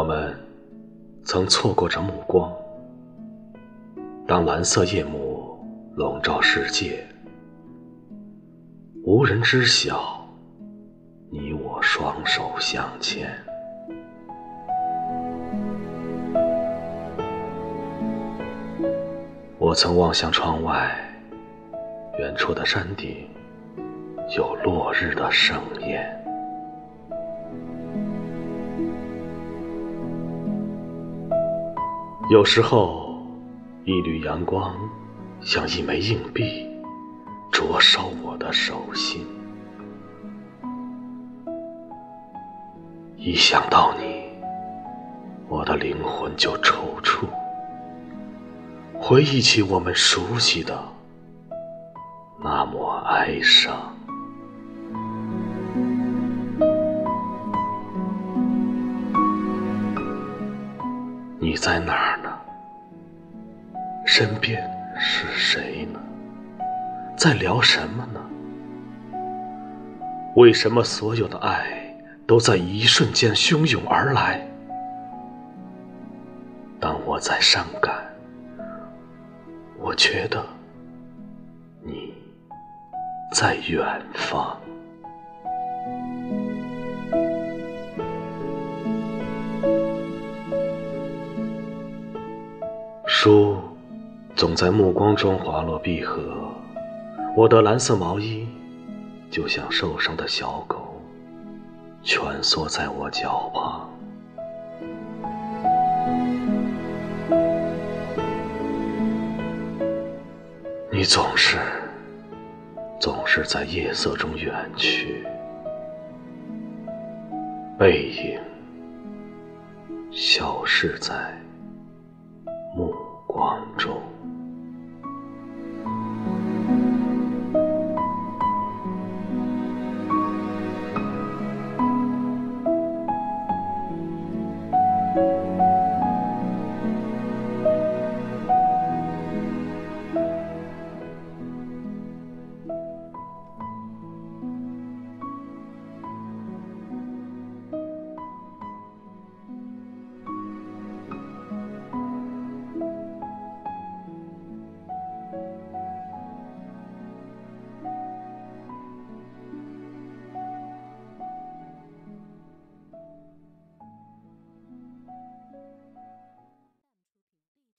我们曾错过这目光。当蓝色夜幕笼罩世界，无人知晓，你我双手相牵。我曾望向窗外，远处的山顶有落日的盛宴。有时候，一缕阳光像一枚硬币，灼烧我的手心。一想到你，我的灵魂就抽搐。回忆起我们熟悉的那抹哀伤，你在哪儿？身边是谁呢？在聊什么呢？为什么所有的爱都在一瞬间汹涌而来？当我在伤感。我觉得你在远方。书总在目光中滑落闭合，我的蓝色毛衣就像受伤的小狗，蜷缩在我脚旁。你总是，总是在夜色中远去，背影消失在目光中。